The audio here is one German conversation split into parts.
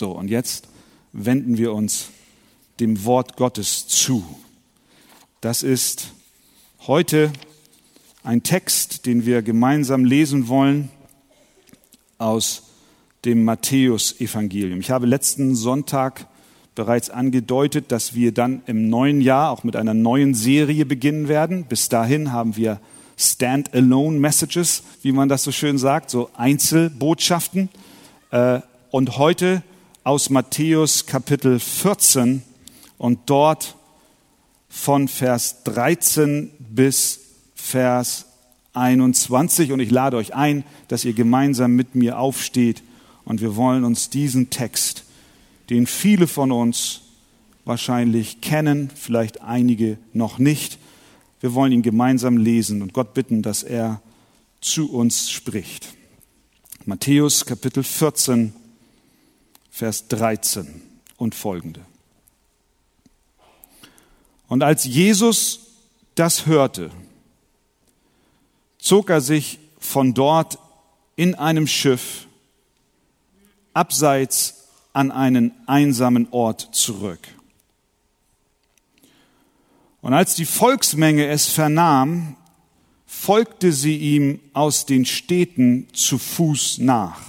So, und jetzt wenden wir uns dem Wort Gottes zu. Das ist heute ein Text, den wir gemeinsam lesen wollen aus dem Matthäusevangelium. Ich habe letzten Sonntag bereits angedeutet, dass wir dann im neuen Jahr auch mit einer neuen Serie beginnen werden. Bis dahin haben wir Stand-alone Messages, wie man das so schön sagt, so Einzelbotschaften. Äh, und heute aus Matthäus Kapitel 14 und dort von Vers 13 bis Vers 21. Und ich lade euch ein, dass ihr gemeinsam mit mir aufsteht und wir wollen uns diesen Text, den viele von uns wahrscheinlich kennen, vielleicht einige noch nicht, wir wollen ihn gemeinsam lesen und Gott bitten, dass er zu uns spricht. Matthäus Kapitel 14, Vers 13 und folgende. Und als Jesus das hörte, zog er sich von dort in einem Schiff abseits an einen einsamen Ort zurück. Und als die Volksmenge es vernahm, folgte sie ihm aus den Städten zu Fuß nach.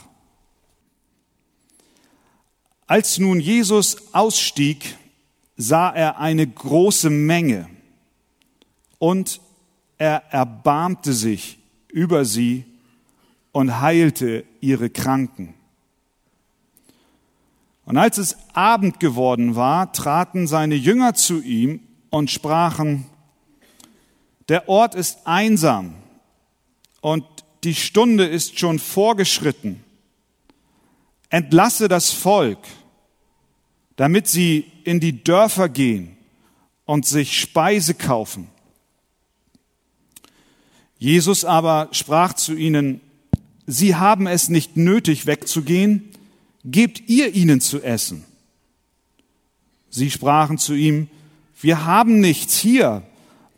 Als nun Jesus ausstieg, sah er eine große Menge und er erbarmte sich über sie und heilte ihre Kranken. Und als es Abend geworden war, traten seine Jünger zu ihm und sprachen, der Ort ist einsam und die Stunde ist schon vorgeschritten. Entlasse das Volk, damit sie in die Dörfer gehen und sich Speise kaufen. Jesus aber sprach zu ihnen, Sie haben es nicht nötig wegzugehen, gebt ihr ihnen zu essen. Sie sprachen zu ihm, wir haben nichts hier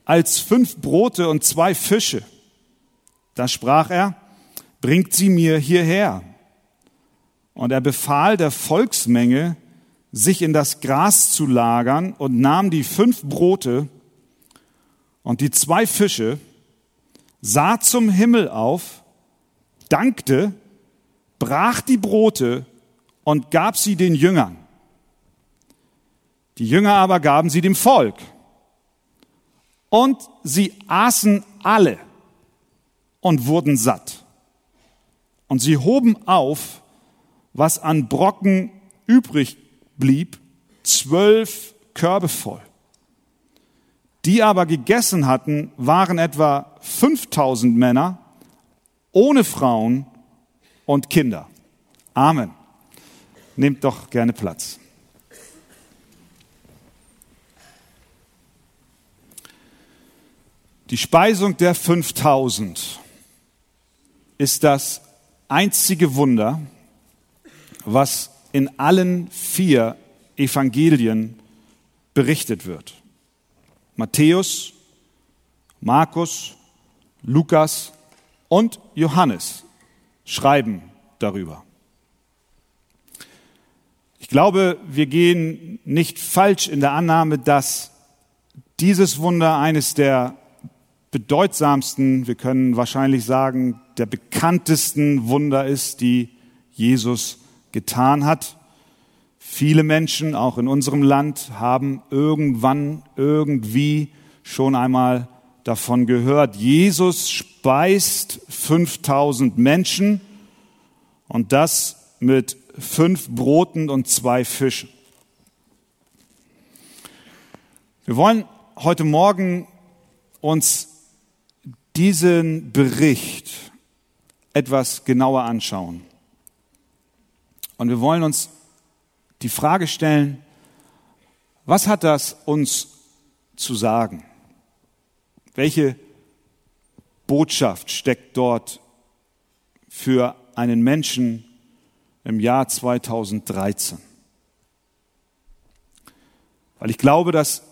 als fünf Brote und zwei Fische. Da sprach er, bringt sie mir hierher. Und er befahl der Volksmenge, sich in das Gras zu lagern und nahm die fünf Brote und die zwei Fische, sah zum Himmel auf, dankte, brach die Brote und gab sie den Jüngern. Die Jünger aber gaben sie dem Volk. Und sie aßen alle und wurden satt. Und sie hoben auf, was an Brocken übrig blieb, zwölf Körbe voll. Die aber gegessen hatten, waren etwa 5000 Männer ohne Frauen und Kinder. Amen. Nehmt doch gerne Platz. Die Speisung der 5000 ist das einzige Wunder, was in allen vier Evangelien berichtet wird. Matthäus, Markus, Lukas und Johannes schreiben darüber. Ich glaube, wir gehen nicht falsch in der Annahme, dass dieses Wunder eines der bedeutsamsten, wir können wahrscheinlich sagen, der bekanntesten Wunder ist, die Jesus getan hat. Viele Menschen, auch in unserem Land, haben irgendwann, irgendwie schon einmal davon gehört. Jesus speist 5000 Menschen und das mit fünf Broten und zwei Fischen. Wir wollen heute Morgen uns diesen Bericht etwas genauer anschauen. Und wir wollen uns die Frage stellen, was hat das uns zu sagen? Welche Botschaft steckt dort für einen Menschen im Jahr 2013? Weil ich glaube, dass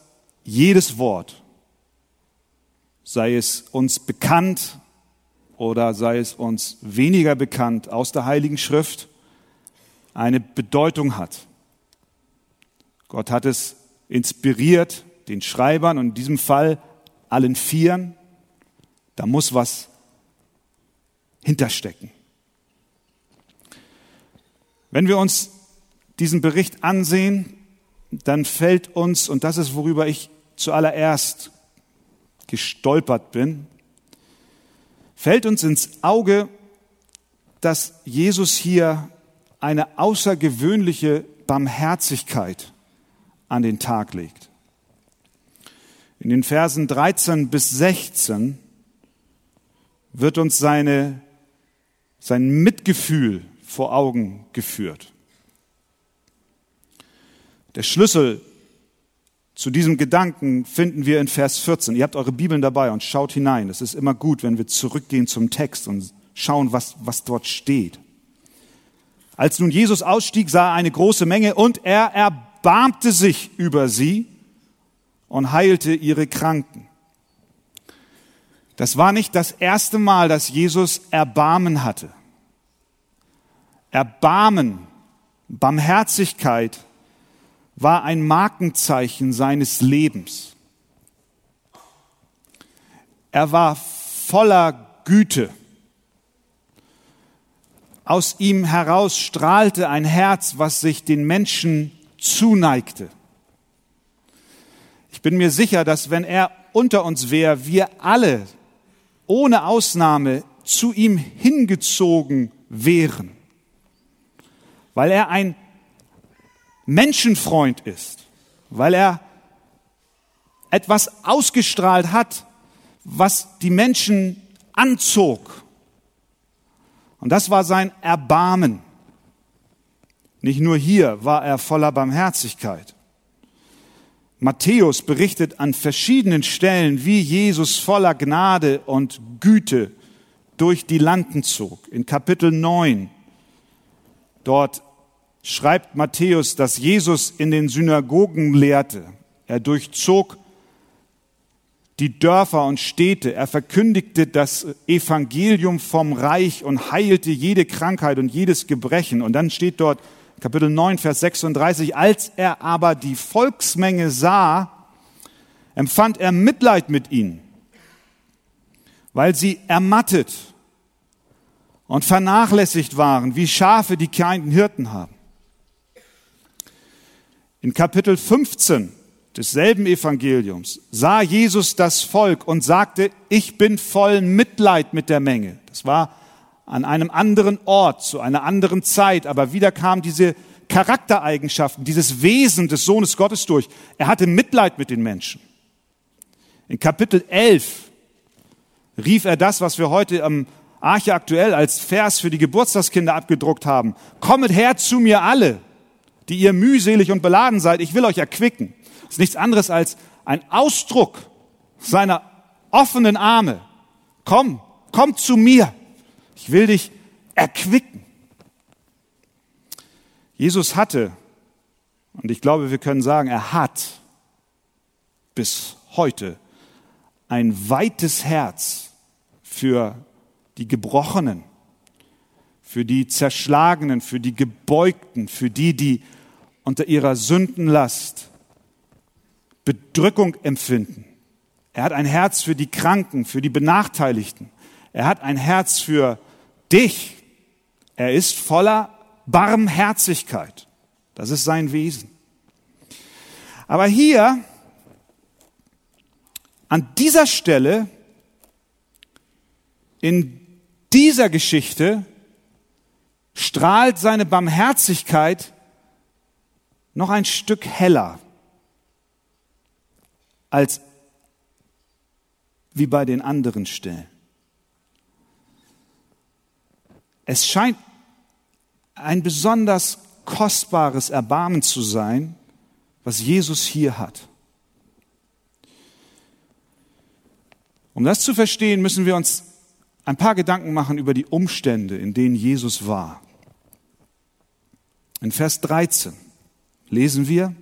jedes Wort, sei es uns bekannt oder sei es uns weniger bekannt aus der Heiligen Schrift, eine Bedeutung hat. Gott hat es inspiriert, den Schreibern und in diesem Fall allen Vieren. Da muss was hinterstecken. Wenn wir uns diesen Bericht ansehen, dann fällt uns, und das ist, worüber ich zuallererst gestolpert bin, fällt uns ins Auge, dass Jesus hier eine außergewöhnliche Barmherzigkeit an den Tag legt. In den Versen 13 bis 16 wird uns seine, sein Mitgefühl vor Augen geführt. Der Schlüssel zu diesem Gedanken finden wir in Vers 14. Ihr habt eure Bibeln dabei und schaut hinein. Es ist immer gut, wenn wir zurückgehen zum Text und schauen, was, was dort steht. Als nun Jesus ausstieg, sah er eine große Menge und er erbarmte sich über sie und heilte ihre Kranken. Das war nicht das erste Mal, dass Jesus Erbarmen hatte. Erbarmen, Barmherzigkeit war ein Markenzeichen seines Lebens. Er war voller Güte. Aus ihm heraus strahlte ein Herz, was sich den Menschen zuneigte. Ich bin mir sicher, dass wenn er unter uns wäre, wir alle ohne Ausnahme zu ihm hingezogen wären, weil er ein Menschenfreund ist, weil er etwas ausgestrahlt hat, was die Menschen anzog. Und das war sein Erbarmen. Nicht nur hier war er voller Barmherzigkeit. Matthäus berichtet an verschiedenen Stellen, wie Jesus voller Gnade und Güte durch die Landen zog. In Kapitel 9, dort schreibt Matthäus, dass Jesus in den Synagogen lehrte. Er durchzog die Dörfer und Städte. Er verkündigte das Evangelium vom Reich und heilte jede Krankheit und jedes Gebrechen. Und dann steht dort Kapitel 9, Vers 36, als er aber die Volksmenge sah, empfand er Mitleid mit ihnen, weil sie ermattet und vernachlässigt waren, wie Schafe, die keinen Hirten haben. In Kapitel 15 desselben Evangeliums sah Jesus das Volk und sagte, ich bin voll Mitleid mit der Menge. Das war an einem anderen Ort, zu einer anderen Zeit, aber wieder kam diese Charaktereigenschaften, dieses Wesen des Sohnes Gottes durch. Er hatte Mitleid mit den Menschen. In Kapitel 11 rief er das, was wir heute am Arche aktuell als Vers für die Geburtstagskinder abgedruckt haben. Kommet her zu mir alle, die ihr mühselig und beladen seid, ich will euch erquicken. Ist nichts anderes als ein Ausdruck seiner offenen Arme. Komm, komm zu mir. Ich will dich erquicken. Jesus hatte, und ich glaube, wir können sagen, er hat bis heute ein weites Herz für die Gebrochenen, für die Zerschlagenen, für die Gebeugten, für die, die unter ihrer Sündenlast Bedrückung empfinden. Er hat ein Herz für die Kranken, für die Benachteiligten. Er hat ein Herz für dich. Er ist voller Barmherzigkeit. Das ist sein Wesen. Aber hier, an dieser Stelle, in dieser Geschichte, strahlt seine Barmherzigkeit noch ein Stück heller als wie bei den anderen Stellen. Es scheint ein besonders kostbares Erbarmen zu sein, was Jesus hier hat. Um das zu verstehen, müssen wir uns ein paar Gedanken machen über die Umstände, in denen Jesus war. In Vers 13 lesen wir,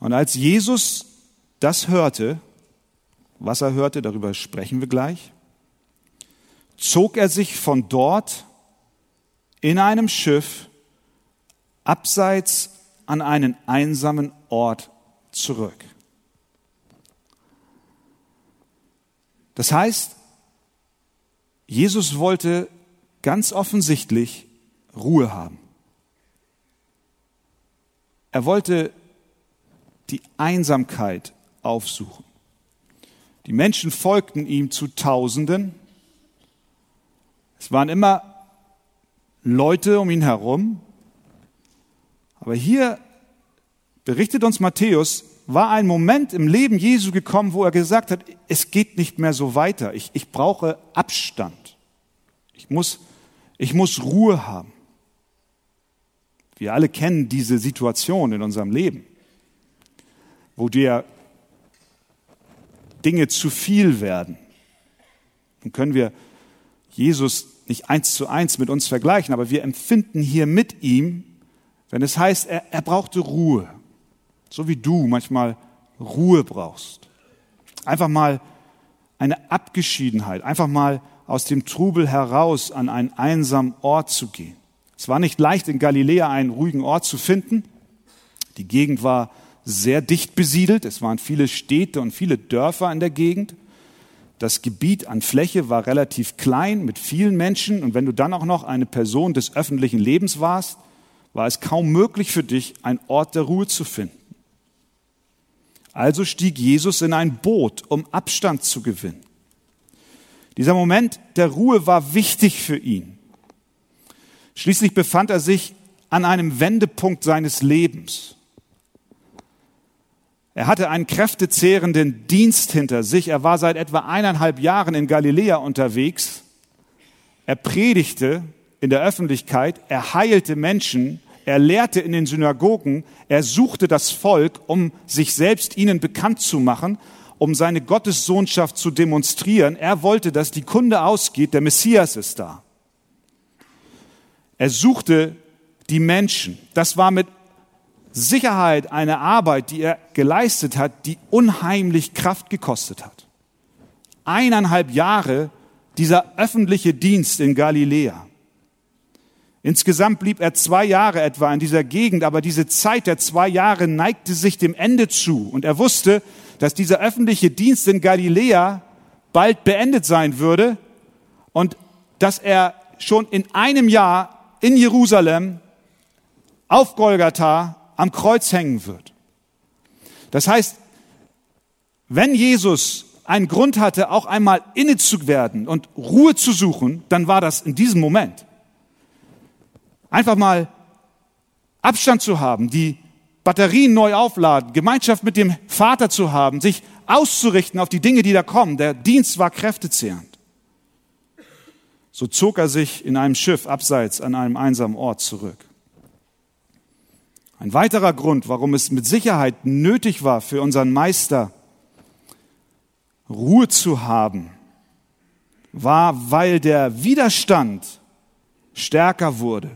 und als Jesus das hörte, was er hörte, darüber sprechen wir gleich, zog er sich von dort in einem Schiff abseits an einen einsamen Ort zurück. Das heißt, Jesus wollte ganz offensichtlich Ruhe haben. Er wollte die Einsamkeit aufsuchen. Die Menschen folgten ihm zu Tausenden. Es waren immer Leute um ihn herum. Aber hier berichtet uns Matthäus, war ein Moment im Leben Jesu gekommen, wo er gesagt hat, es geht nicht mehr so weiter. Ich, ich brauche Abstand. Ich muss, ich muss Ruhe haben. Wir alle kennen diese Situation in unserem Leben, wo dir Dinge zu viel werden. Dann können wir Jesus nicht eins zu eins mit uns vergleichen, aber wir empfinden hier mit ihm, wenn es heißt, er, er brauchte Ruhe. So wie du manchmal Ruhe brauchst. Einfach mal eine Abgeschiedenheit, einfach mal aus dem Trubel heraus an einen einsamen Ort zu gehen. Es war nicht leicht, in Galiläa einen ruhigen Ort zu finden. Die Gegend war sehr dicht besiedelt. Es waren viele Städte und viele Dörfer in der Gegend. Das Gebiet an Fläche war relativ klein mit vielen Menschen. Und wenn du dann auch noch eine Person des öffentlichen Lebens warst, war es kaum möglich für dich, einen Ort der Ruhe zu finden. Also stieg Jesus in ein Boot, um Abstand zu gewinnen. Dieser Moment der Ruhe war wichtig für ihn. Schließlich befand er sich an einem Wendepunkt seines Lebens. Er hatte einen kräftezehrenden Dienst hinter sich. Er war seit etwa eineinhalb Jahren in Galiläa unterwegs. Er predigte in der Öffentlichkeit, er heilte Menschen, er lehrte in den Synagogen, er suchte das Volk, um sich selbst ihnen bekannt zu machen, um seine Gottessohnschaft zu demonstrieren. Er wollte, dass die Kunde ausgeht, der Messias ist da. Er suchte die Menschen. Das war mit Sicherheit eine Arbeit, die er geleistet hat, die unheimlich Kraft gekostet hat. Eineinhalb Jahre dieser öffentliche Dienst in Galiläa. Insgesamt blieb er zwei Jahre etwa in dieser Gegend, aber diese Zeit der zwei Jahre neigte sich dem Ende zu und er wusste, dass dieser öffentliche Dienst in Galiläa bald beendet sein würde und dass er schon in einem Jahr in Jerusalem auf Golgatha am Kreuz hängen wird. Das heißt, wenn Jesus einen Grund hatte, auch einmal inne zu werden und Ruhe zu suchen, dann war das in diesem Moment. Einfach mal Abstand zu haben, die Batterien neu aufladen, Gemeinschaft mit dem Vater zu haben, sich auszurichten auf die Dinge, die da kommen. Der Dienst war kräftezehrend. So zog er sich in einem Schiff abseits an einem einsamen Ort zurück. Ein weiterer Grund, warum es mit Sicherheit nötig war für unseren Meister, Ruhe zu haben, war, weil der Widerstand stärker wurde.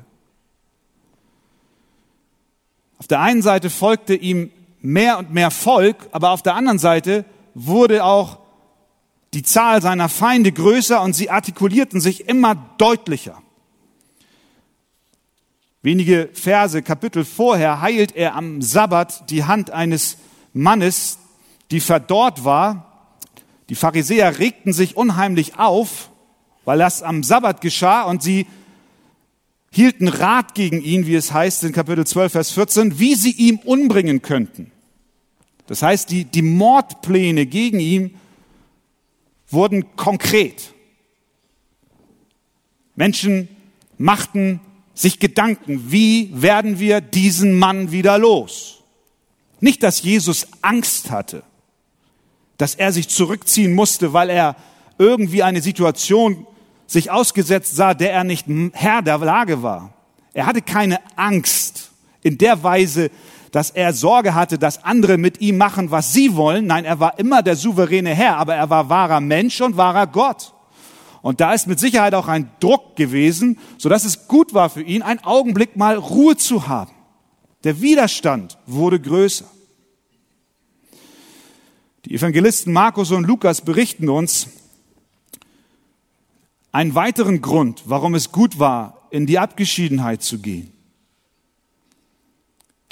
Auf der einen Seite folgte ihm mehr und mehr Volk, aber auf der anderen Seite wurde auch die Zahl seiner Feinde größer und sie artikulierten sich immer deutlicher. Wenige Verse, Kapitel vorher heilt er am Sabbat die Hand eines Mannes, die verdorrt war. Die Pharisäer regten sich unheimlich auf, weil das am Sabbat geschah und sie hielten Rat gegen ihn, wie es heißt in Kapitel 12, Vers 14, wie sie ihm umbringen könnten. Das heißt, die, die Mordpläne gegen ihn wurden konkret. Menschen machten sich Gedanken, wie werden wir diesen Mann wieder los? Nicht, dass Jesus Angst hatte, dass er sich zurückziehen musste, weil er irgendwie eine Situation sich ausgesetzt sah, der er nicht Herr der Lage war. Er hatte keine Angst in der Weise, dass er Sorge hatte, dass andere mit ihm machen, was sie wollen. Nein, er war immer der souveräne Herr, aber er war wahrer Mensch und wahrer Gott. Und da ist mit Sicherheit auch ein Druck gewesen, so dass es gut war für ihn, einen Augenblick mal Ruhe zu haben. Der Widerstand wurde größer. Die Evangelisten Markus und Lukas berichten uns, einen weiteren Grund, warum es gut war, in die Abgeschiedenheit zu gehen.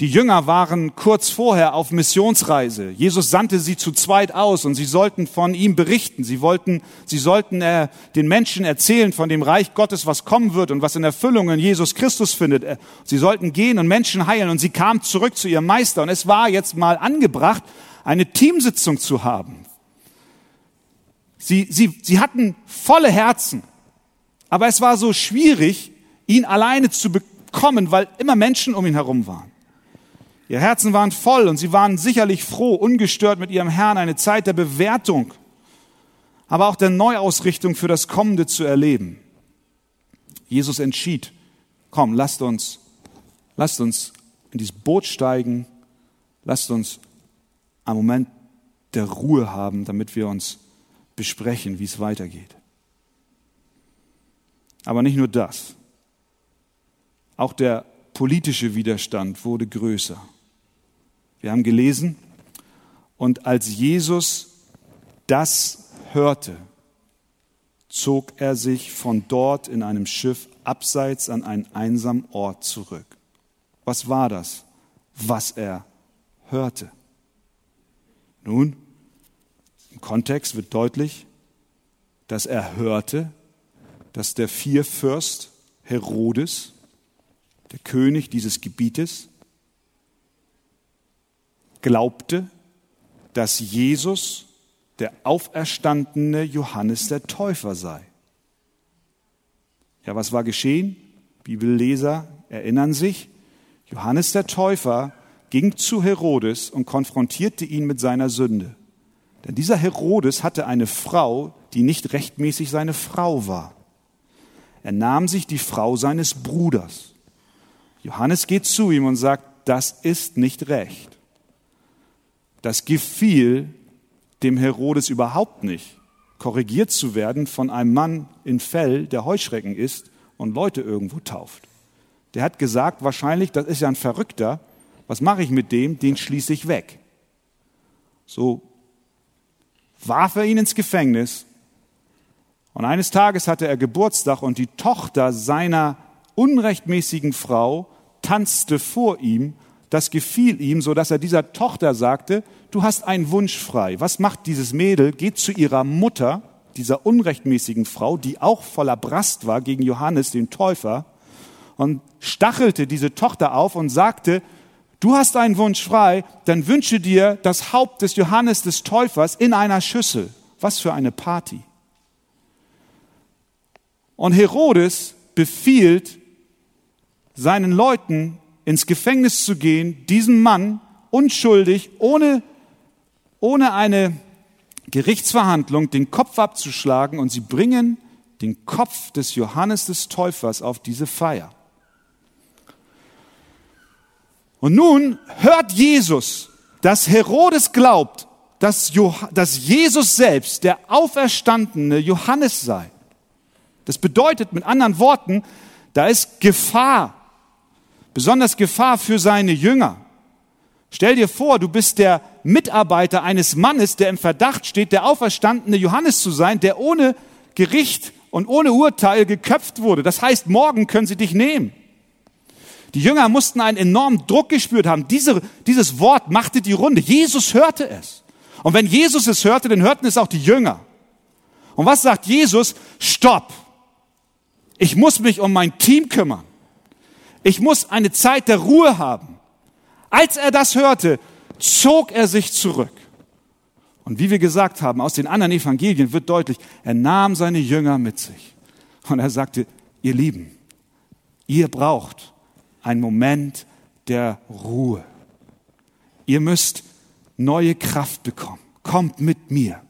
Die Jünger waren kurz vorher auf Missionsreise. Jesus sandte sie zu zweit aus und sie sollten von ihm berichten. Sie wollten, sie sollten äh, den Menschen erzählen von dem Reich Gottes, was kommen wird und was in Erfüllung in Jesus Christus findet. Äh, sie sollten gehen und Menschen heilen und sie kamen zurück zu ihrem Meister. Und es war jetzt mal angebracht, eine Teamsitzung zu haben. Sie, sie, sie hatten volle Herzen, aber es war so schwierig, ihn alleine zu bekommen, weil immer Menschen um ihn herum waren. Ihr Herzen waren voll und sie waren sicherlich froh, ungestört mit ihrem Herrn eine Zeit der Bewertung, aber auch der Neuausrichtung für das Kommende zu erleben. Jesus entschied, komm, lasst uns, lasst uns in dieses Boot steigen, lasst uns einen Moment der Ruhe haben, damit wir uns besprechen, wie es weitergeht. Aber nicht nur das. Auch der politische Widerstand wurde größer. Wir haben gelesen, und als Jesus das hörte, zog er sich von dort in einem Schiff abseits an einen einsamen Ort zurück. Was war das, was er hörte? Nun, im Kontext wird deutlich, dass er hörte, dass der Vierfürst Herodes, der König dieses Gebietes, glaubte, dass Jesus der auferstandene Johannes der Täufer sei. Ja, was war geschehen? Bibelleser erinnern sich. Johannes der Täufer ging zu Herodes und konfrontierte ihn mit seiner Sünde. Denn dieser Herodes hatte eine Frau, die nicht rechtmäßig seine Frau war. Er nahm sich die Frau seines Bruders. Johannes geht zu ihm und sagt, das ist nicht recht. Das gefiel dem Herodes überhaupt nicht, korrigiert zu werden von einem Mann in Fell, der Heuschrecken ist und Leute irgendwo tauft. Der hat gesagt, wahrscheinlich, das ist ja ein Verrückter, was mache ich mit dem? Den schließe ich weg. So warf er ihn ins Gefängnis und eines Tages hatte er Geburtstag und die Tochter seiner unrechtmäßigen Frau tanzte vor ihm das gefiel ihm, so dass er dieser Tochter sagte, du hast einen Wunsch frei. Was macht dieses Mädel? Geht zu ihrer Mutter, dieser unrechtmäßigen Frau, die auch voller Brast war gegen Johannes, den Täufer, und stachelte diese Tochter auf und sagte, du hast einen Wunsch frei, dann wünsche dir das Haupt des Johannes des Täufers in einer Schüssel. Was für eine Party. Und Herodes befiehlt seinen Leuten, ins Gefängnis zu gehen, diesen Mann unschuldig, ohne, ohne eine Gerichtsverhandlung, den Kopf abzuschlagen und sie bringen den Kopf des Johannes des Täufers auf diese Feier. Und nun hört Jesus, dass Herodes glaubt, dass, dass Jesus selbst der auferstandene Johannes sei. Das bedeutet mit anderen Worten, da ist Gefahr besonders Gefahr für seine Jünger. Stell dir vor, du bist der Mitarbeiter eines Mannes, der im Verdacht steht, der auferstandene Johannes zu sein, der ohne Gericht und ohne Urteil geköpft wurde. Das heißt, morgen können sie dich nehmen. Die Jünger mussten einen enormen Druck gespürt haben. Diese, dieses Wort machte die Runde. Jesus hörte es. Und wenn Jesus es hörte, dann hörten es auch die Jünger. Und was sagt Jesus? Stopp. Ich muss mich um mein Team kümmern. Ich muss eine Zeit der Ruhe haben. Als er das hörte, zog er sich zurück. Und wie wir gesagt haben, aus den anderen Evangelien wird deutlich, er nahm seine Jünger mit sich. Und er sagte, ihr Lieben, ihr braucht einen Moment der Ruhe. Ihr müsst neue Kraft bekommen. Kommt mit mir.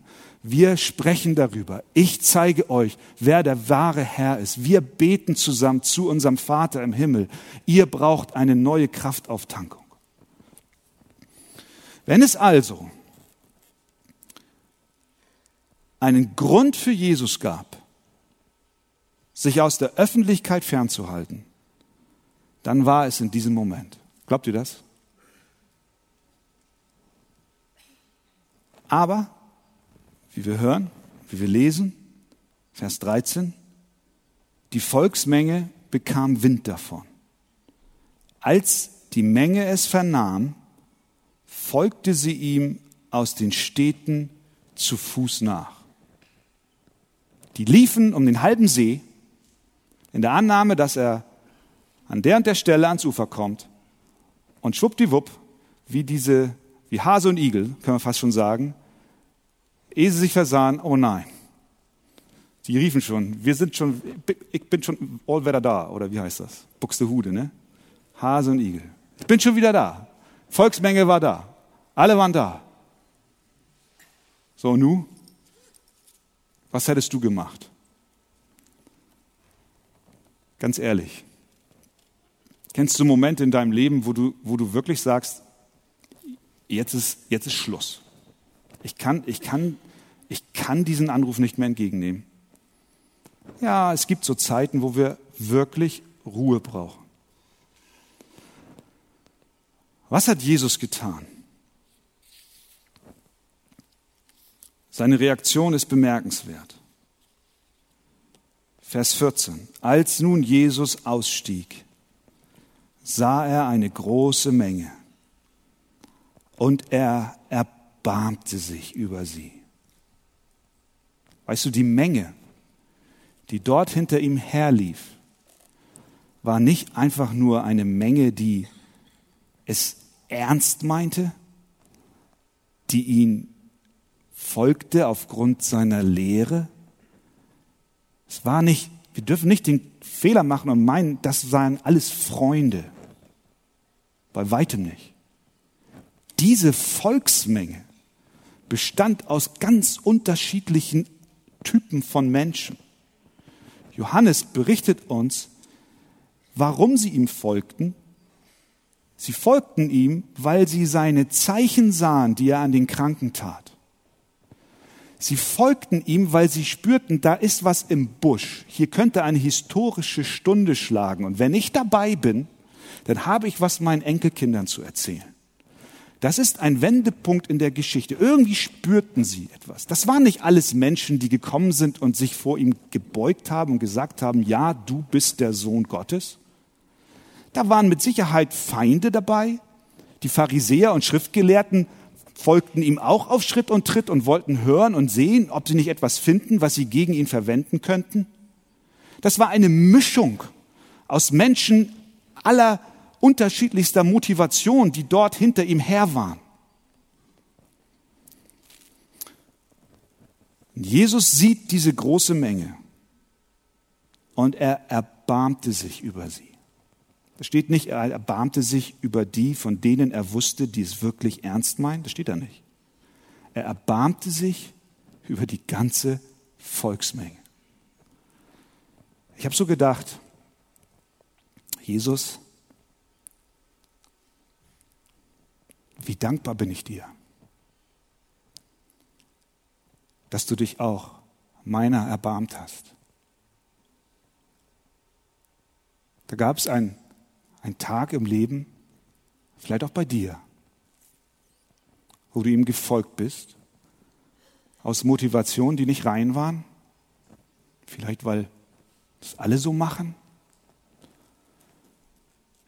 Wir sprechen darüber. Ich zeige euch, wer der wahre Herr ist. Wir beten zusammen zu unserem Vater im Himmel. Ihr braucht eine neue Kraftauftankung. Wenn es also einen Grund für Jesus gab, sich aus der Öffentlichkeit fernzuhalten, dann war es in diesem Moment. Glaubt ihr das? Aber wie wir hören, wie wir lesen, Vers 13, die Volksmenge bekam Wind davon. Als die Menge es vernahm, folgte sie ihm aus den Städten zu Fuß nach. Die liefen um den halben See in der Annahme, dass er an der und der Stelle ans Ufer kommt und schwuppdiwupp, wie diese, wie Hase und Igel, können wir fast schon sagen, ehe sie sich versahen, oh nein. Die riefen schon, wir sind schon, ich bin schon allwetter da, oder wie heißt das? Buxtehude, ne? Hase und Igel. Ich bin schon wieder da. Volksmenge war da. Alle waren da. So, nu? Was hättest du gemacht? Ganz ehrlich. Kennst du Momente in deinem Leben, wo du, wo du wirklich sagst, jetzt ist, jetzt ist Schluss. Ich kann, ich, kann, ich kann diesen Anruf nicht mehr entgegennehmen. Ja, es gibt so Zeiten, wo wir wirklich Ruhe brauchen. Was hat Jesus getan? Seine Reaktion ist bemerkenswert. Vers 14. Als nun Jesus ausstieg, sah er eine große Menge und er erbarmte sich über sie. Weißt du, die Menge, die dort hinter ihm herlief, war nicht einfach nur eine Menge, die es ernst meinte, die ihn folgte aufgrund seiner Lehre. Es war nicht, wir dürfen nicht den Fehler machen und meinen, das seien alles Freunde. Bei weitem nicht. Diese Volksmenge bestand aus ganz unterschiedlichen Typen von Menschen. Johannes berichtet uns, warum sie ihm folgten Sie folgten ihm, weil sie seine Zeichen sahen, die er an den Kranken tat. Sie folgten ihm, weil sie spürten, da ist was im Busch. Hier könnte eine historische Stunde schlagen. Und wenn ich dabei bin, dann habe ich was meinen Enkelkindern zu erzählen. Das ist ein Wendepunkt in der Geschichte. Irgendwie spürten sie etwas. Das waren nicht alles Menschen, die gekommen sind und sich vor ihm gebeugt haben und gesagt haben, ja, du bist der Sohn Gottes, da waren mit Sicherheit Feinde dabei. Die Pharisäer und Schriftgelehrten folgten ihm auch auf Schritt und Tritt und wollten hören und sehen, ob sie nicht etwas finden, was sie gegen ihn verwenden könnten. Das war eine Mischung aus Menschen aller unterschiedlichster Motivation, die dort hinter ihm her waren. Jesus sieht diese große Menge und er erbarmte sich über sie. Das steht nicht, er erbarmte sich über die, von denen er wusste, die es wirklich ernst meinen. Das steht da nicht. Er erbarmte sich über die ganze Volksmenge. Ich habe so gedacht, Jesus, wie dankbar bin ich dir, dass du dich auch meiner erbarmt hast. Da gab es ein ein Tag im Leben, vielleicht auch bei dir, wo du ihm gefolgt bist, aus Motivationen, die nicht rein waren, vielleicht weil das alle so machen,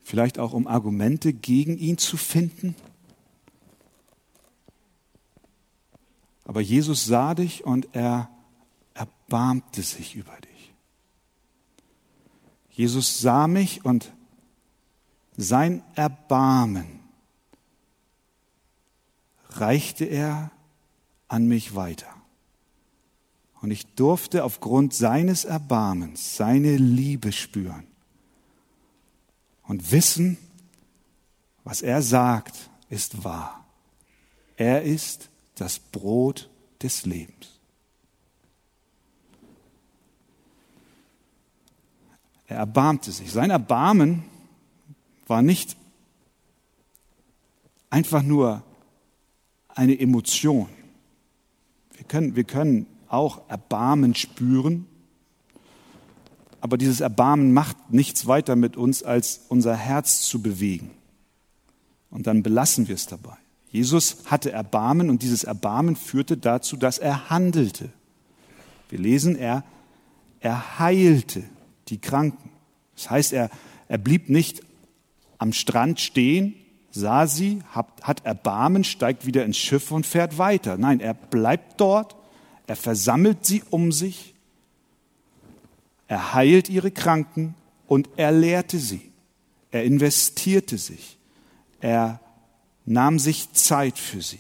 vielleicht auch um Argumente gegen ihn zu finden. Aber Jesus sah dich und er erbarmte sich über dich. Jesus sah mich und sein Erbarmen reichte er an mich weiter. Und ich durfte aufgrund seines Erbarmens seine Liebe spüren und wissen, was er sagt, ist wahr. Er ist das Brot des Lebens. Er erbarmte sich. Sein Erbarmen war nicht einfach nur eine Emotion. Wir können, wir können auch Erbarmen spüren, aber dieses Erbarmen macht nichts weiter mit uns, als unser Herz zu bewegen. Und dann belassen wir es dabei. Jesus hatte Erbarmen und dieses Erbarmen führte dazu, dass er handelte. Wir lesen, er, er heilte die Kranken. Das heißt, er, er blieb nicht am Strand stehen, sah sie, hat Erbarmen, steigt wieder ins Schiff und fährt weiter. Nein, er bleibt dort, er versammelt sie um sich, er heilt ihre Kranken und er lehrte sie. Er investierte sich. Er nahm sich Zeit für sie.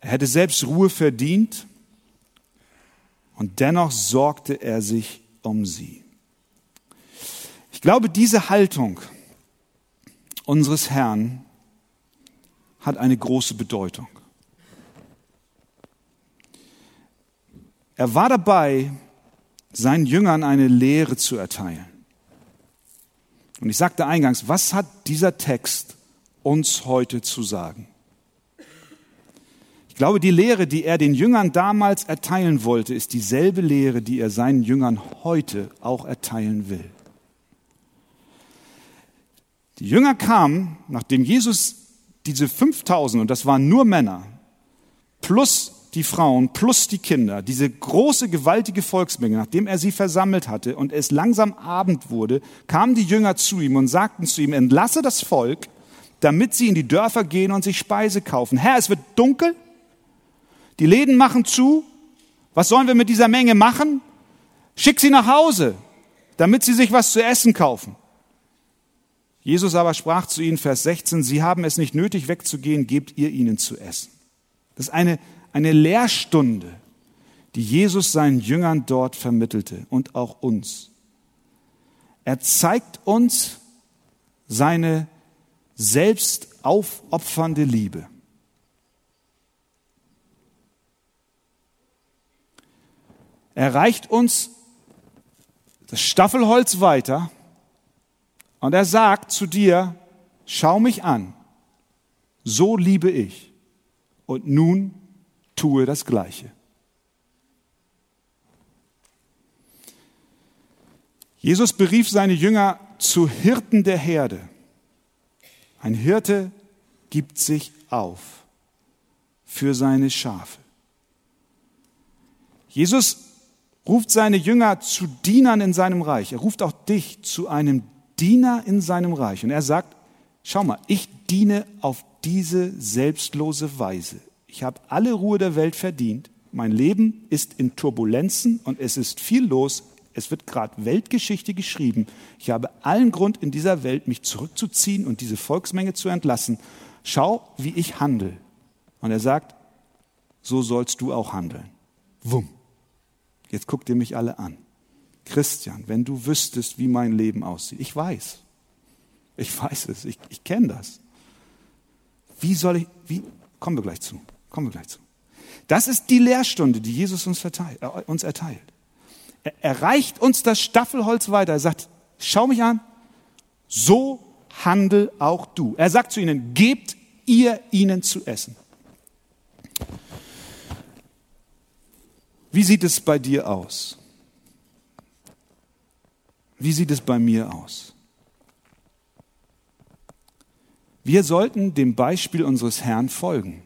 Er hätte selbst Ruhe verdient und dennoch sorgte er sich um sie. Ich glaube, diese Haltung unseres Herrn hat eine große Bedeutung. Er war dabei, seinen Jüngern eine Lehre zu erteilen. Und ich sagte eingangs, was hat dieser Text uns heute zu sagen? Ich glaube, die Lehre, die er den Jüngern damals erteilen wollte, ist dieselbe Lehre, die er seinen Jüngern heute auch erteilen will. Die Jünger kamen, nachdem Jesus diese 5000, und das waren nur Männer, plus die Frauen, plus die Kinder, diese große, gewaltige Volksmenge, nachdem er sie versammelt hatte und es langsam Abend wurde, kamen die Jünger zu ihm und sagten zu ihm, entlasse das Volk, damit sie in die Dörfer gehen und sich Speise kaufen. Herr, es wird dunkel die Läden machen zu. Was sollen wir mit dieser Menge machen? Schick sie nach Hause, damit sie sich was zu essen kaufen. Jesus aber sprach zu ihnen, Vers 16, Sie haben es nicht nötig wegzugehen, gebt ihr ihnen zu essen. Das ist eine, eine Lehrstunde, die Jesus seinen Jüngern dort vermittelte und auch uns. Er zeigt uns seine selbst aufopfernde Liebe. Er reicht uns das Staffelholz weiter und er sagt zu dir, schau mich an, so liebe ich und nun tue das Gleiche. Jesus berief seine Jünger zu Hirten der Herde. Ein Hirte gibt sich auf für seine Schafe. Jesus ruft seine Jünger zu Dienern in seinem Reich. Er ruft auch dich zu einem Diener in seinem Reich. Und er sagt, schau mal, ich diene auf diese selbstlose Weise. Ich habe alle Ruhe der Welt verdient. Mein Leben ist in Turbulenzen und es ist viel los. Es wird gerade Weltgeschichte geschrieben. Ich habe allen Grund in dieser Welt, mich zurückzuziehen und diese Volksmenge zu entlassen. Schau, wie ich handle. Und er sagt, so sollst du auch handeln. Wumm. Jetzt guckt ihr mich alle an. Christian, wenn du wüsstest, wie mein Leben aussieht. Ich weiß. Ich weiß es. Ich, ich kenne das. Wie soll ich, wie, kommen wir gleich zu. Kommen wir gleich zu. Das ist die Lehrstunde, die Jesus uns, verteilt, äh, uns erteilt. Er, er reicht uns das Staffelholz weiter. Er sagt, schau mich an. So handel auch du. Er sagt zu ihnen, gebt ihr ihnen zu essen. Wie sieht es bei dir aus? Wie sieht es bei mir aus? Wir sollten dem Beispiel unseres Herrn folgen.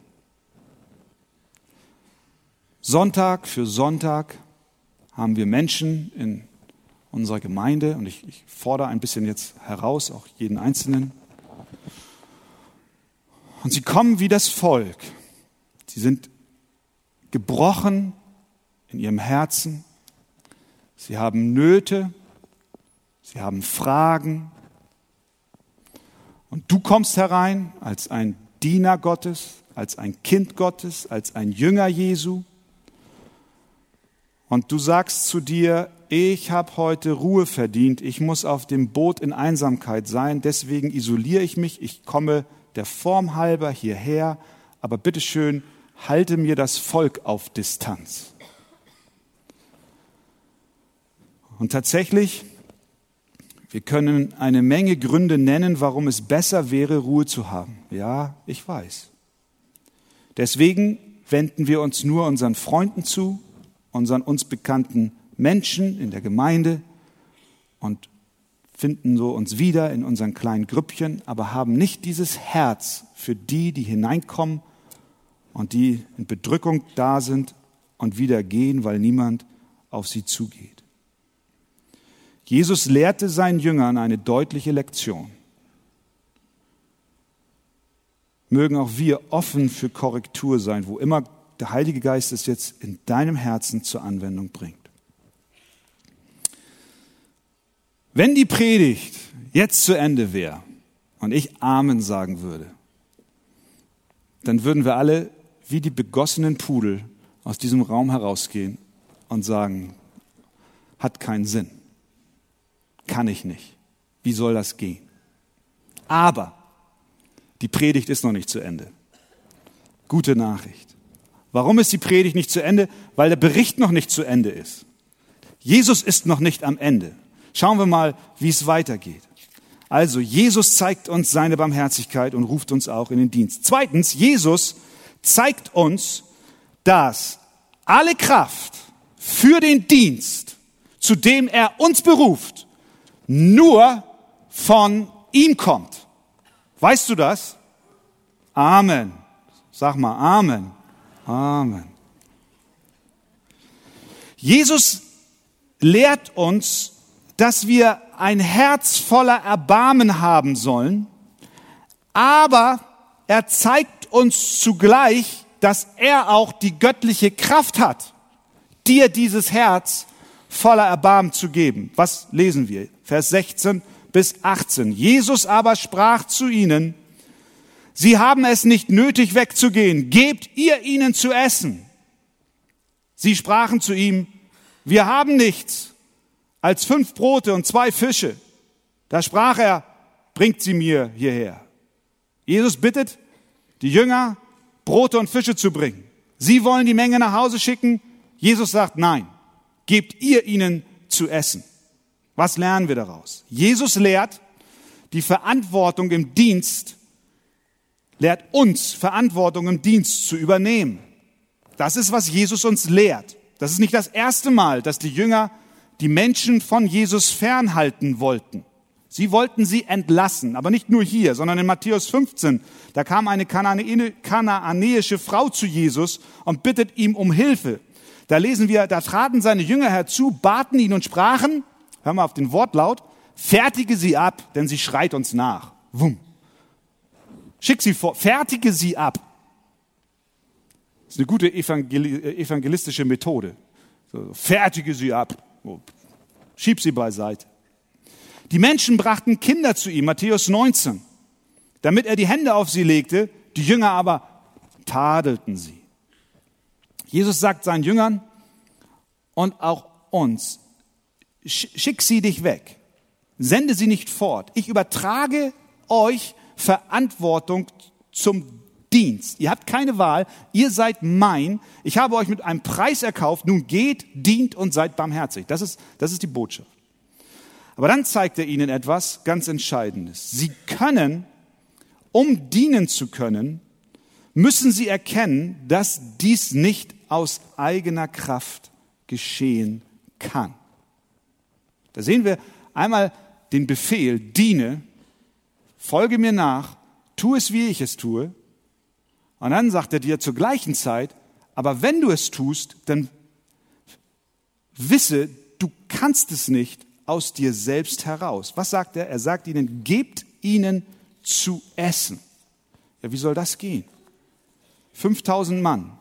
Sonntag für Sonntag haben wir Menschen in unserer Gemeinde und ich, ich, fordere ein bisschen jetzt heraus, auch jeden Einzelnen. Und sie kommen wie das Volk. Sie sind gebrochen in ihrem Herzen. Sie haben Nöte, sie haben Fragen. Und du kommst herein als ein Diener Gottes, als ein Kind Gottes, als ein Jünger Jesu. Und du sagst zu dir, ich habe heute Ruhe verdient, ich muss auf dem Boot in Einsamkeit sein, deswegen isoliere ich mich, ich komme der Form halber hierher, aber bitteschön, halte mir das Volk auf Distanz. Und tatsächlich, wir können eine Menge Gründe nennen, warum es besser wäre, Ruhe zu haben. Ja, ich weiß. Deswegen wenden wir uns nur unseren Freunden zu, unseren uns bekannten Menschen in der Gemeinde und finden so uns wieder in unseren kleinen Grüppchen, aber haben nicht dieses Herz für die, die hineinkommen und die in Bedrückung da sind und wieder gehen, weil niemand auf sie zugeht. Jesus lehrte seinen Jüngern eine deutliche Lektion. Mögen auch wir offen für Korrektur sein, wo immer der Heilige Geist es jetzt in deinem Herzen zur Anwendung bringt. Wenn die Predigt jetzt zu Ende wäre und ich Amen sagen würde, dann würden wir alle wie die begossenen Pudel aus diesem Raum herausgehen und sagen, hat keinen Sinn. Kann ich nicht. Wie soll das gehen? Aber die Predigt ist noch nicht zu Ende. Gute Nachricht. Warum ist die Predigt nicht zu Ende? Weil der Bericht noch nicht zu Ende ist. Jesus ist noch nicht am Ende. Schauen wir mal, wie es weitergeht. Also, Jesus zeigt uns seine Barmherzigkeit und ruft uns auch in den Dienst. Zweitens, Jesus zeigt uns, dass alle Kraft für den Dienst, zu dem er uns beruft, nur von ihm kommt. Weißt du das? Amen. Sag mal Amen. Amen. Jesus lehrt uns, dass wir ein Herz voller Erbarmen haben sollen, aber er zeigt uns zugleich, dass er auch die göttliche Kraft hat, dir dieses Herz voller Erbarmen zu geben. Was lesen wir? Vers 16 bis 18. Jesus aber sprach zu ihnen, Sie haben es nicht nötig wegzugehen, gebt ihr ihnen zu essen. Sie sprachen zu ihm, wir haben nichts als fünf Brote und zwei Fische. Da sprach er, bringt sie mir hierher. Jesus bittet die Jünger, Brote und Fische zu bringen. Sie wollen die Menge nach Hause schicken. Jesus sagt, nein, gebt ihr ihnen zu essen. Was lernen wir daraus? Jesus lehrt die Verantwortung im Dienst, lehrt uns Verantwortung im Dienst zu übernehmen. Das ist, was Jesus uns lehrt. Das ist nicht das erste Mal, dass die Jünger die Menschen von Jesus fernhalten wollten. Sie wollten sie entlassen, aber nicht nur hier, sondern in Matthäus 15. Da kam eine kanaanäische Frau zu Jesus und bittet ihm um Hilfe. Da lesen wir, da traten seine Jünger herzu, baten ihn und sprachen, hör mal auf den Wortlaut, fertige sie ab, denn sie schreit uns nach. Wumm. Schick sie vor, fertige sie ab. Das ist eine gute evangelistische Methode. fertige sie ab. Schieb sie beiseite. Die Menschen brachten Kinder zu ihm, Matthäus 19, damit er die Hände auf sie legte, die Jünger aber tadelten sie. Jesus sagt seinen Jüngern und auch uns, schick sie dich weg, sende sie nicht fort. Ich übertrage euch Verantwortung zum Dienst. Ihr habt keine Wahl, ihr seid mein, ich habe euch mit einem Preis erkauft, nun geht, dient und seid barmherzig. Das ist, das ist die Botschaft. Aber dann zeigt er ihnen etwas ganz Entscheidendes. Sie können, um dienen zu können, müssen sie erkennen, dass dies nicht aus eigener Kraft geschehen kann. Da sehen wir einmal den Befehl, diene, folge mir nach, tu es, wie ich es tue. Und dann sagt er dir zur gleichen Zeit, aber wenn du es tust, dann wisse, du kannst es nicht aus dir selbst heraus. Was sagt er? Er sagt ihnen, gebt ihnen zu essen. Ja, wie soll das gehen? 5000 Mann,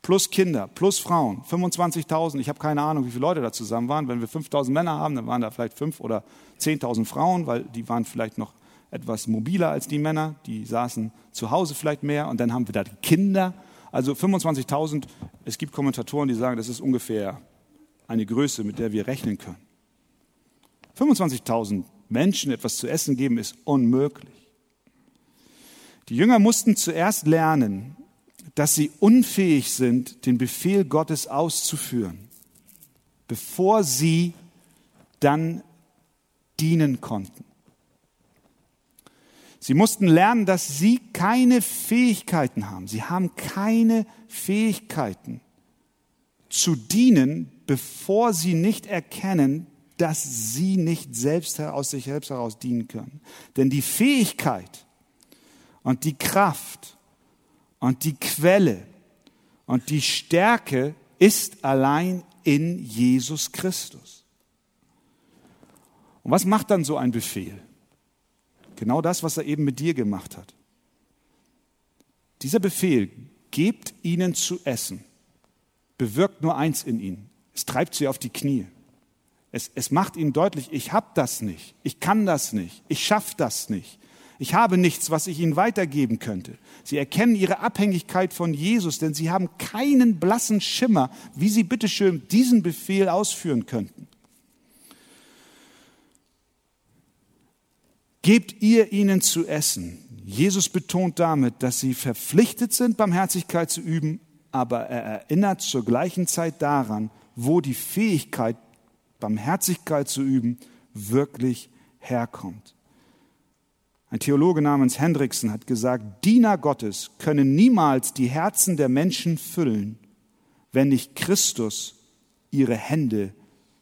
plus Kinder, plus Frauen, 25.000. Ich habe keine Ahnung, wie viele Leute da zusammen waren. Wenn wir 5.000 Männer haben, dann waren da vielleicht 5 oder 10.000 Frauen, weil die waren vielleicht noch etwas mobiler als die Männer. Die saßen zu Hause vielleicht mehr. Und dann haben wir da die Kinder. Also 25.000. Es gibt Kommentatoren, die sagen, das ist ungefähr eine Größe, mit der wir rechnen können. 25.000 Menschen etwas zu essen geben, ist unmöglich. Die Jünger mussten zuerst lernen, dass sie unfähig sind, den Befehl Gottes auszuführen, bevor sie dann dienen konnten. Sie mussten lernen, dass sie keine Fähigkeiten haben. Sie haben keine Fähigkeiten zu dienen, bevor sie nicht erkennen, dass sie nicht selbst aus sich selbst heraus dienen können. Denn die Fähigkeit und die Kraft und die Quelle und die Stärke ist allein in Jesus Christus. Und was macht dann so ein Befehl? Genau das, was er eben mit dir gemacht hat. Dieser Befehl, gebt ihnen zu essen, bewirkt nur eins in ihnen. Es treibt sie auf die Knie. Es, es macht ihnen deutlich, ich habe das nicht, ich kann das nicht, ich schaffe das nicht. Ich habe nichts, was ich ihnen weitergeben könnte. Sie erkennen ihre Abhängigkeit von Jesus, denn sie haben keinen blassen Schimmer, wie sie bitteschön diesen Befehl ausführen könnten. Gebt ihr ihnen zu essen. Jesus betont damit, dass sie verpflichtet sind, Barmherzigkeit zu üben, aber er erinnert zur gleichen Zeit daran, wo die Fähigkeit, Barmherzigkeit zu üben, wirklich herkommt. Ein Theologe namens Hendrickson hat gesagt, Diener Gottes können niemals die Herzen der Menschen füllen, wenn nicht Christus ihre Hände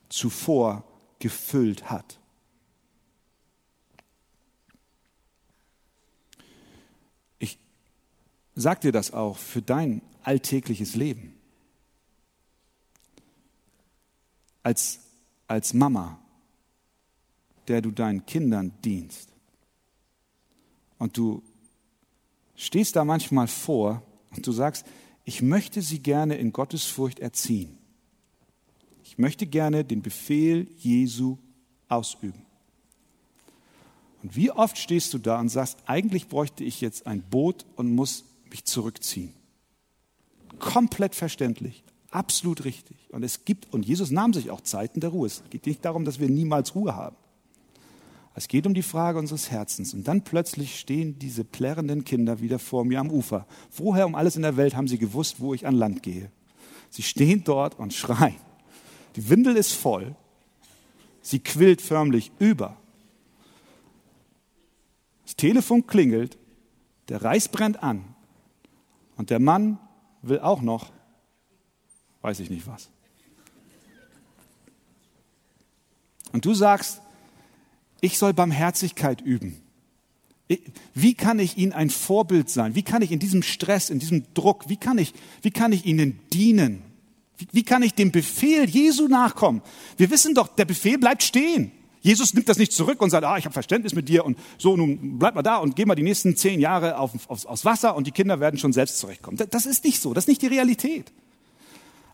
zuvor gefüllt hat. Sage dir das auch für dein alltägliches Leben. Als, als Mama, der du deinen Kindern dienst und du stehst da manchmal vor und du sagst, ich möchte sie gerne in Gottesfurcht erziehen. Ich möchte gerne den Befehl Jesu ausüben. Und wie oft stehst du da und sagst, eigentlich bräuchte ich jetzt ein Boot und muss mich zurückziehen. Komplett verständlich, absolut richtig. Und es gibt, und Jesus nahm sich auch Zeiten der Ruhe. Es geht nicht darum, dass wir niemals Ruhe haben. Es geht um die Frage unseres Herzens. Und dann plötzlich stehen diese plärrenden Kinder wieder vor mir am Ufer. Woher um alles in der Welt haben sie gewusst, wo ich an Land gehe? Sie stehen dort und schreien. Die Windel ist voll. Sie quillt förmlich über. Das Telefon klingelt. Der Reis brennt an. Und der Mann will auch noch, weiß ich nicht was. Und du sagst, ich soll Barmherzigkeit üben. Wie kann ich Ihnen ein Vorbild sein? Wie kann ich in diesem Stress, in diesem Druck, wie kann ich, wie kann ich Ihnen dienen? Wie, wie kann ich dem Befehl Jesu nachkommen? Wir wissen doch, der Befehl bleibt stehen. Jesus nimmt das nicht zurück und sagt, ah, ich habe Verständnis mit dir und so, nun bleib mal da und geh mal die nächsten zehn Jahre auf, aufs, aufs Wasser und die Kinder werden schon selbst zurechtkommen. Das ist nicht so, das ist nicht die Realität.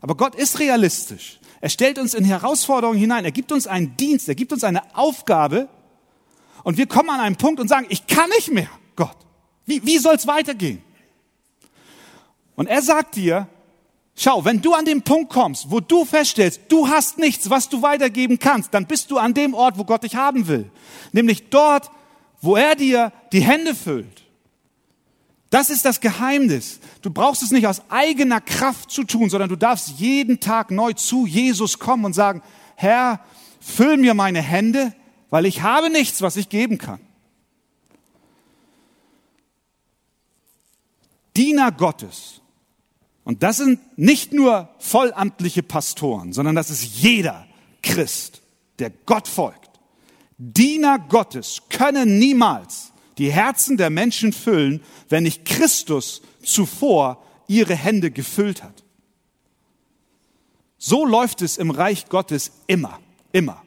Aber Gott ist realistisch. Er stellt uns in Herausforderungen hinein. Er gibt uns einen Dienst. Er gibt uns eine Aufgabe. Und wir kommen an einen Punkt und sagen, ich kann nicht mehr, Gott. Wie, wie soll es weitergehen? Und er sagt dir, schau, wenn du an den Punkt kommst, wo du feststellst, du hast nichts, was du weitergeben kannst, dann bist du an dem Ort, wo Gott dich haben will. Nämlich dort, wo er dir die Hände füllt. Das ist das Geheimnis. Du brauchst es nicht aus eigener Kraft zu tun, sondern du darfst jeden Tag neu zu Jesus kommen und sagen, Herr, füll mir meine Hände, weil ich habe nichts, was ich geben kann. Diener Gottes. Und das sind nicht nur vollamtliche Pastoren, sondern das ist jeder Christ, der Gott folgt. Diener Gottes können niemals die Herzen der Menschen füllen, wenn nicht Christus zuvor ihre Hände gefüllt hat. So läuft es im Reich Gottes immer, immer.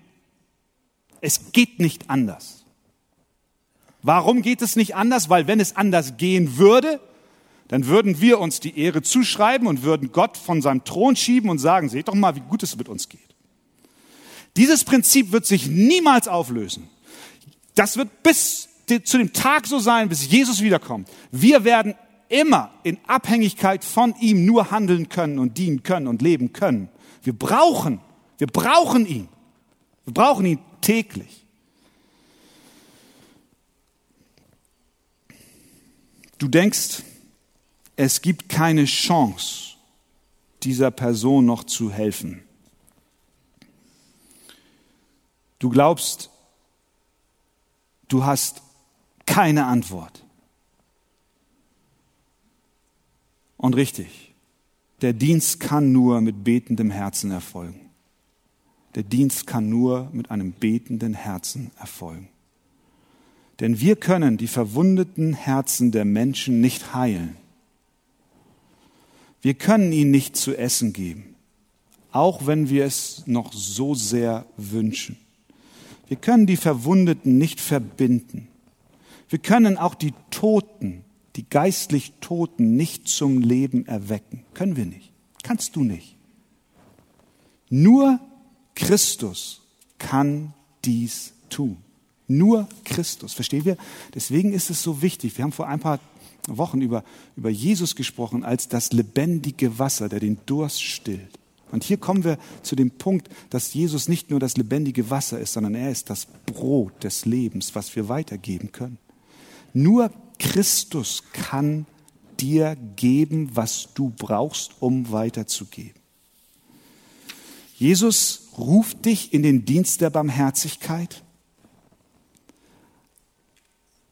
Es geht nicht anders. Warum geht es nicht anders? Weil wenn es anders gehen würde, dann würden wir uns die Ehre zuschreiben und würden Gott von seinem Thron schieben und sagen, seht doch mal, wie gut es mit uns geht. Dieses Prinzip wird sich niemals auflösen. Das wird bis zu dem Tag so sein, bis Jesus wiederkommt. Wir werden immer in Abhängigkeit von ihm nur handeln können und dienen können und leben können. Wir brauchen, wir brauchen ihn. Wir brauchen ihn täglich. Du denkst, es gibt keine Chance, dieser Person noch zu helfen. Du glaubst, du hast keine Antwort. Und richtig, der Dienst kann nur mit betendem Herzen erfolgen. Der Dienst kann nur mit einem betenden Herzen erfolgen. Denn wir können die verwundeten Herzen der Menschen nicht heilen. Wir können ihnen nicht zu essen geben, auch wenn wir es noch so sehr wünschen. Wir können die Verwundeten nicht verbinden. Wir können auch die Toten, die geistlich Toten nicht zum Leben erwecken. Können wir nicht. Kannst du nicht. Nur Christus kann dies tun. Nur Christus. Verstehen wir? Deswegen ist es so wichtig. Wir haben vor ein paar Wochen über, über Jesus gesprochen als das lebendige Wasser, der den Durst stillt. Und hier kommen wir zu dem Punkt, dass Jesus nicht nur das lebendige Wasser ist, sondern er ist das Brot des Lebens, was wir weitergeben können. Nur Christus kann dir geben, was du brauchst, um weiterzugeben. Jesus ruft dich in den Dienst der Barmherzigkeit.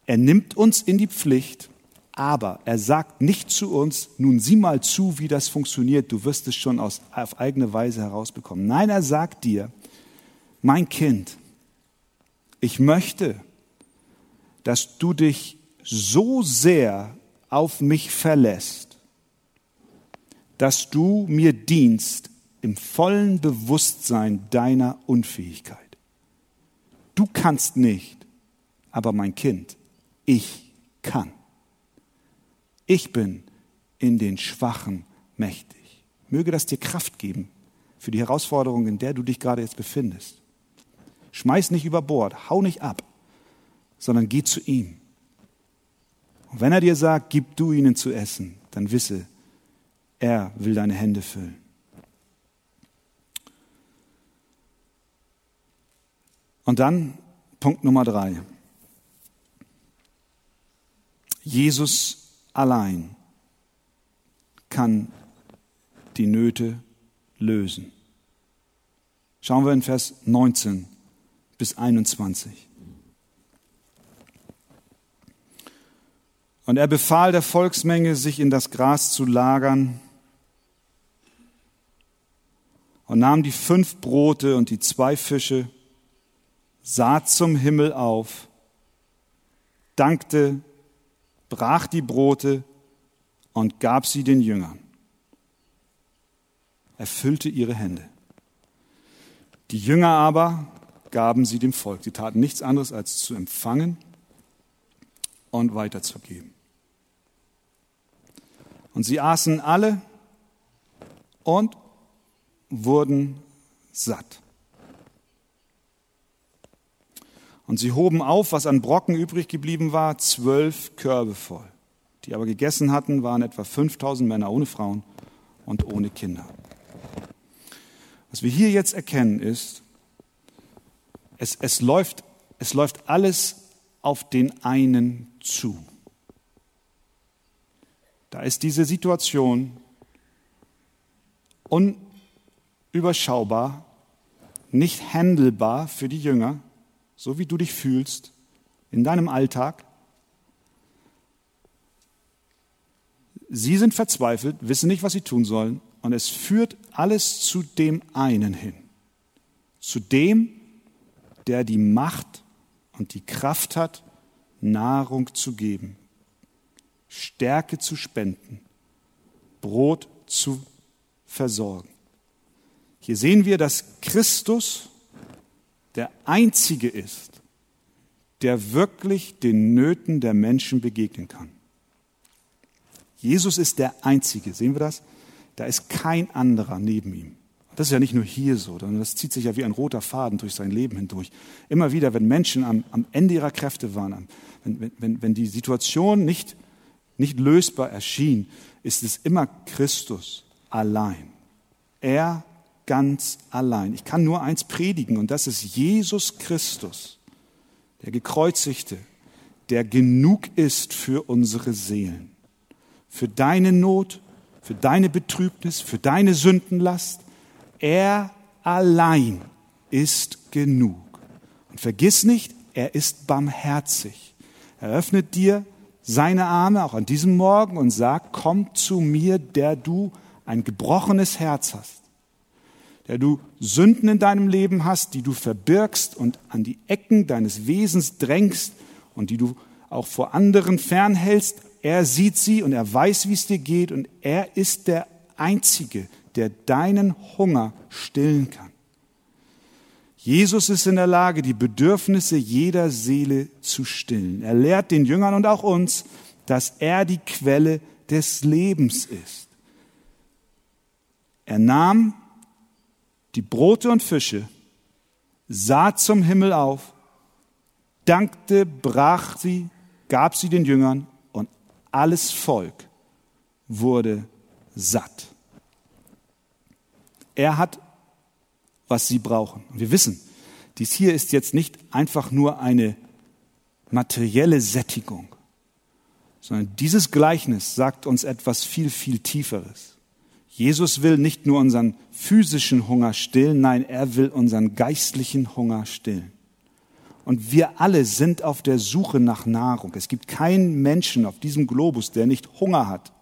Er nimmt uns in die Pflicht aber er sagt nicht zu uns, nun sieh mal zu, wie das funktioniert, du wirst es schon aus, auf eigene Weise herausbekommen. Nein, er sagt dir, mein Kind, ich möchte, dass du dich so sehr auf mich verlässt, dass du mir dienst im vollen Bewusstsein deiner Unfähigkeit. Du kannst nicht, aber mein Kind, ich kann. Ich bin in den Schwachen mächtig. Möge das dir Kraft geben für die Herausforderung, in der du dich gerade jetzt befindest. Schmeiß nicht über Bord, hau nicht ab, sondern geh zu ihm. Und wenn er dir sagt, gib du ihnen zu essen, dann wisse, er will deine Hände füllen. Und dann Punkt Nummer drei. Jesus allein kann die Nöte lösen. Schauen wir in Vers 19 bis 21. Und er befahl der Volksmenge, sich in das Gras zu lagern und nahm die fünf Brote und die zwei Fische, sah zum Himmel auf, dankte brach die Brote und gab sie den Jüngern. Er füllte ihre Hände. Die Jünger aber gaben sie dem Volk. Sie taten nichts anderes als zu empfangen und weiterzugeben. Und sie aßen alle und wurden satt. Und sie hoben auf, was an Brocken übrig geblieben war, zwölf Körbe voll. Die aber gegessen hatten, waren etwa 5000 Männer ohne Frauen und ohne Kinder. Was wir hier jetzt erkennen ist, es, es, läuft, es läuft alles auf den einen zu. Da ist diese Situation unüberschaubar, nicht handelbar für die Jünger so wie du dich fühlst, in deinem Alltag. Sie sind verzweifelt, wissen nicht, was sie tun sollen, und es führt alles zu dem einen hin, zu dem, der die Macht und die Kraft hat, Nahrung zu geben, Stärke zu spenden, Brot zu versorgen. Hier sehen wir, dass Christus der Einzige ist, der wirklich den Nöten der Menschen begegnen kann. Jesus ist der Einzige, sehen wir das? Da ist kein anderer neben ihm. Das ist ja nicht nur hier so, sondern das zieht sich ja wie ein roter Faden durch sein Leben hindurch. Immer wieder, wenn Menschen am, am Ende ihrer Kräfte waren, wenn, wenn, wenn die Situation nicht, nicht lösbar erschien, ist es immer Christus allein. Er ganz allein. Ich kann nur eins predigen und das ist Jesus Christus, der gekreuzigte, der genug ist für unsere Seelen, für deine Not, für deine Betrübnis, für deine Sündenlast. Er allein ist genug. Und vergiss nicht, er ist barmherzig. Er öffnet dir seine Arme auch an diesem Morgen und sagt, komm zu mir, der du ein gebrochenes Herz hast der du Sünden in deinem Leben hast, die du verbirgst und an die Ecken deines Wesens drängst und die du auch vor anderen fernhältst. Er sieht sie und er weiß, wie es dir geht und er ist der Einzige, der deinen Hunger stillen kann. Jesus ist in der Lage, die Bedürfnisse jeder Seele zu stillen. Er lehrt den Jüngern und auch uns, dass er die Quelle des Lebens ist. Er nahm die Brote und Fische, sah zum Himmel auf, dankte, brach sie, gab sie den Jüngern und alles Volk wurde satt. Er hat was sie brauchen. Und wir wissen, dies hier ist jetzt nicht einfach nur eine materielle Sättigung, sondern dieses Gleichnis sagt uns etwas viel, viel Tieferes. Jesus will nicht nur unseren physischen Hunger stillen, nein, er will unseren geistlichen Hunger stillen. Und wir alle sind auf der Suche nach Nahrung. Es gibt keinen Menschen auf diesem Globus, der nicht Hunger hat.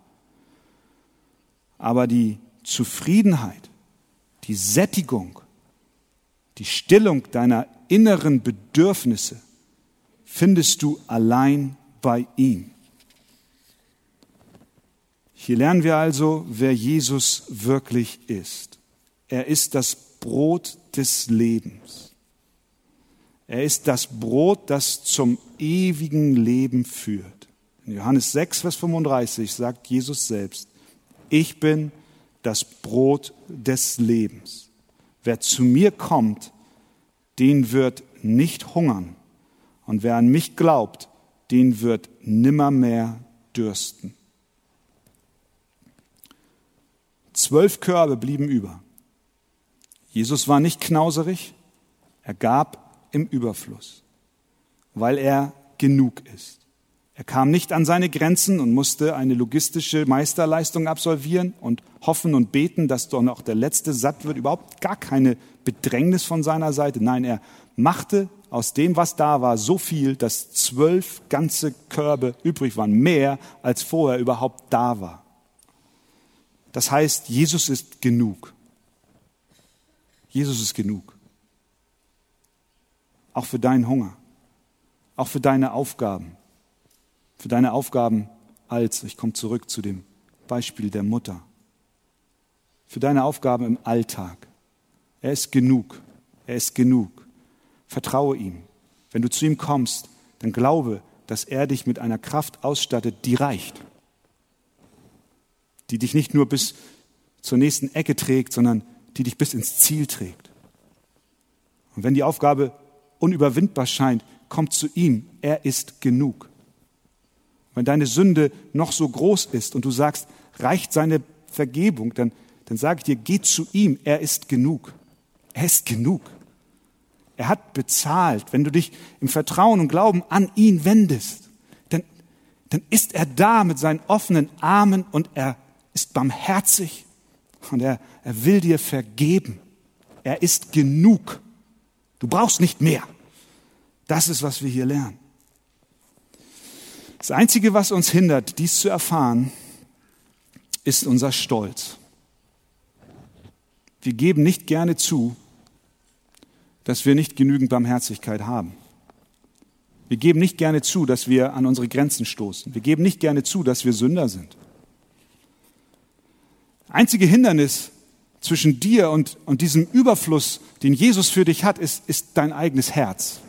Aber die Zufriedenheit, die Sättigung, die Stillung deiner inneren Bedürfnisse findest du allein bei ihm. Hier lernen wir also, wer Jesus wirklich ist. Er ist das Brot des Lebens. Er ist das Brot, das zum ewigen Leben führt. In Johannes 6, Vers 35 sagt Jesus selbst, ich bin das Brot des Lebens. Wer zu mir kommt, den wird nicht hungern. Und wer an mich glaubt, den wird nimmermehr dürsten. Zwölf Körbe blieben über. Jesus war nicht knauserig, er gab im Überfluss, weil er genug ist. Er kam nicht an seine Grenzen und musste eine logistische Meisterleistung absolvieren und hoffen und beten, dass doch noch der Letzte satt wird. Überhaupt gar keine Bedrängnis von seiner Seite. Nein, er machte aus dem, was da war, so viel, dass zwölf ganze Körbe übrig waren. Mehr als vorher überhaupt da war. Das heißt, Jesus ist genug. Jesus ist genug. Auch für deinen Hunger. Auch für deine Aufgaben für deine Aufgaben als, ich komme zurück zu dem Beispiel der Mutter, für deine Aufgaben im Alltag. Er ist genug. Er ist genug. Vertraue ihm. Wenn du zu ihm kommst, dann glaube, dass er dich mit einer Kraft ausstattet, die reicht. Die dich nicht nur bis zur nächsten Ecke trägt, sondern die dich bis ins Ziel trägt. Und wenn die Aufgabe unüberwindbar scheint, komm zu ihm. Er ist genug. Wenn deine Sünde noch so groß ist und du sagst, reicht seine Vergebung, dann, dann sage ich dir, geh zu ihm, er ist genug. Er ist genug. Er hat bezahlt. Wenn du dich im Vertrauen und Glauben an ihn wendest, dann, dann ist er da mit seinen offenen Armen und er ist barmherzig und er, er will dir vergeben. Er ist genug. Du brauchst nicht mehr. Das ist, was wir hier lernen. Das Einzige, was uns hindert, dies zu erfahren, ist unser Stolz. Wir geben nicht gerne zu, dass wir nicht genügend Barmherzigkeit haben. Wir geben nicht gerne zu, dass wir an unsere Grenzen stoßen. Wir geben nicht gerne zu, dass wir Sünder sind. Einzige Hindernis zwischen dir und, und diesem Überfluss, den Jesus für dich hat, ist, ist dein eigenes Herz.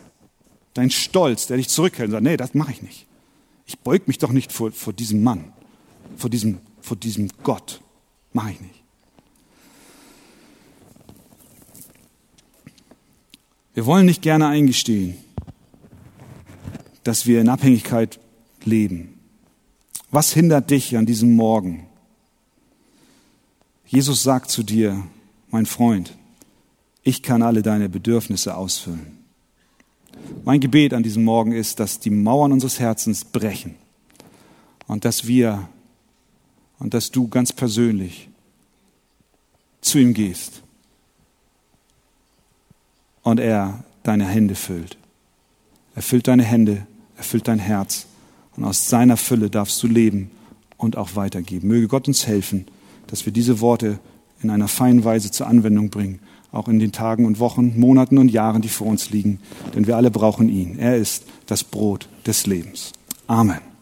Dein Stolz, der dich zurückhält und sagt, nee, das mache ich nicht. Ich beug mich doch nicht vor, vor diesem Mann, vor diesem, vor diesem Gott. Mache ich nicht. Wir wollen nicht gerne eingestehen, dass wir in Abhängigkeit leben. Was hindert dich an diesem Morgen? Jesus sagt zu dir, mein Freund, ich kann alle deine Bedürfnisse ausfüllen. Mein Gebet an diesem Morgen ist, dass die Mauern unseres Herzens brechen und dass wir und dass du ganz persönlich zu ihm gehst und er deine Hände füllt. Er füllt deine Hände, er füllt dein Herz und aus seiner Fülle darfst du leben und auch weitergeben. Möge Gott uns helfen, dass wir diese Worte in einer feinen Weise zur Anwendung bringen auch in den Tagen und Wochen, Monaten und Jahren, die vor uns liegen. Denn wir alle brauchen ihn. Er ist das Brot des Lebens. Amen.